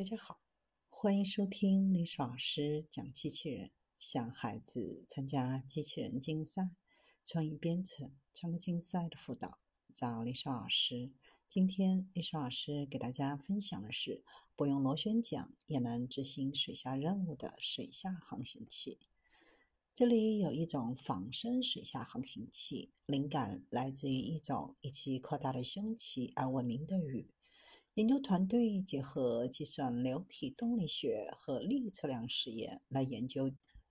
大家好，欢迎收听历史老师讲机器人，向孩子参加机器人竞赛、创意编程、创客竞赛的辅导，找历史老师。今天历史老师给大家分享的是不用螺旋桨也能执行水下任务的水下航行器。这里有一种仿生水下航行器，灵感来自于一种以其扩大的胸鳍而闻名的鱼。研究团队结合计算流体动力学和力测量实验来研究，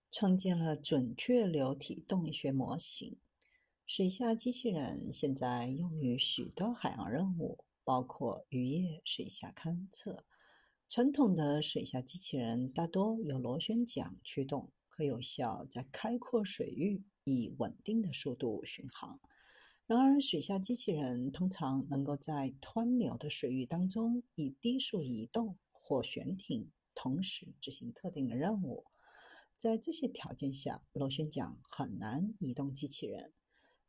创建了准确流体动力学模型。水下机器人现在用于许多海洋任务，包括渔业、水下勘测。传统的水下机器人大多由螺旋桨驱动，可有效在开阔水域以稳定的速度巡航。然而，水下机器人通常能够在湍流的水域当中以低速移动或悬停，同时执行特定的任务。在这些条件下，螺旋桨很难移动机器人。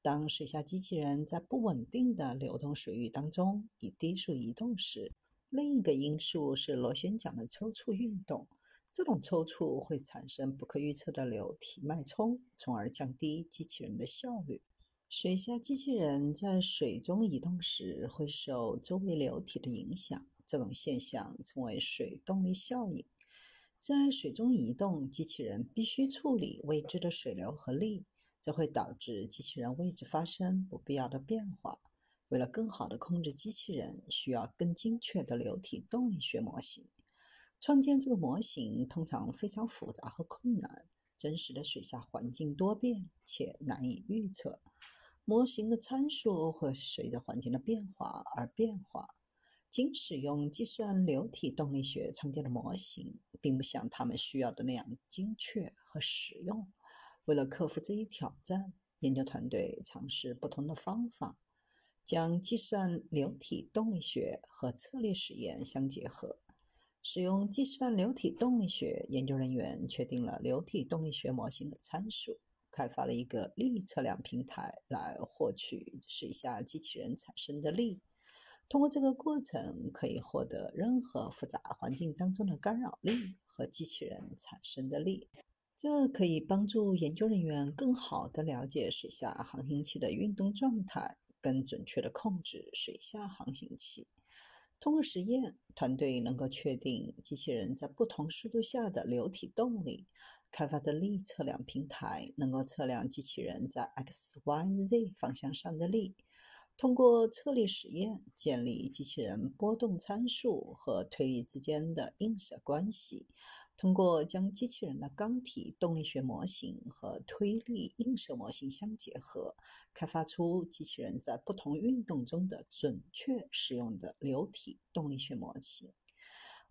当水下机器人在不稳定的流动水域当中以低速移动时，另一个因素是螺旋桨的抽搐运动。这种抽搐会产生不可预测的流体脉冲，从而降低机器人的效率。水下机器人在水中移动时会受周围流体的影响，这种现象称为水动力效应。在水中移动，机器人必须处理未知的水流和力，这会导致机器人位置发生不必要的变化。为了更好地控制机器人，需要更精确的流体动力学模型。创建这个模型通常非常复杂和困难，真实的水下环境多变且难以预测。模型的参数会随着环境的变化而变化。仅使用计算流体动力学创建的模型，并不像他们需要的那样精确和实用。为了克服这一挑战，研究团队尝试不同的方法，将计算流体动力学和测力实验相结合。使用计算流体动力学，研究人员确定了流体动力学模型的参数。开发了一个力测量平台来获取水下机器人产生的力。通过这个过程，可以获得任何复杂环境当中的干扰力和机器人产生的力。这可以帮助研究人员更好地了解水下航行器的运动状态，更准确地控制水下航行器。通过实验，团队能够确定机器人在不同速度下的流体动力。开发的力测量平台能够测量机器人在 x、y、z 方向上的力。通过测力实验，建立机器人波动参数和推力之间的映射关系。通过将机器人的缸体动力学模型和推力映射模型相结合，开发出机器人在不同运动中的准确使用的流体动力学模型。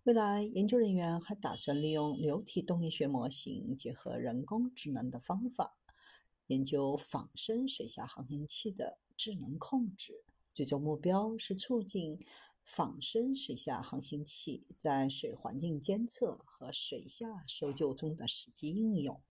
未来，研究人员还打算利用流体动力学模型结合人工智能的方法，研究仿生水下航行器的智能控制。最终目标是促进仿生水下航行器在水环境监测和水下搜救中的实际应用。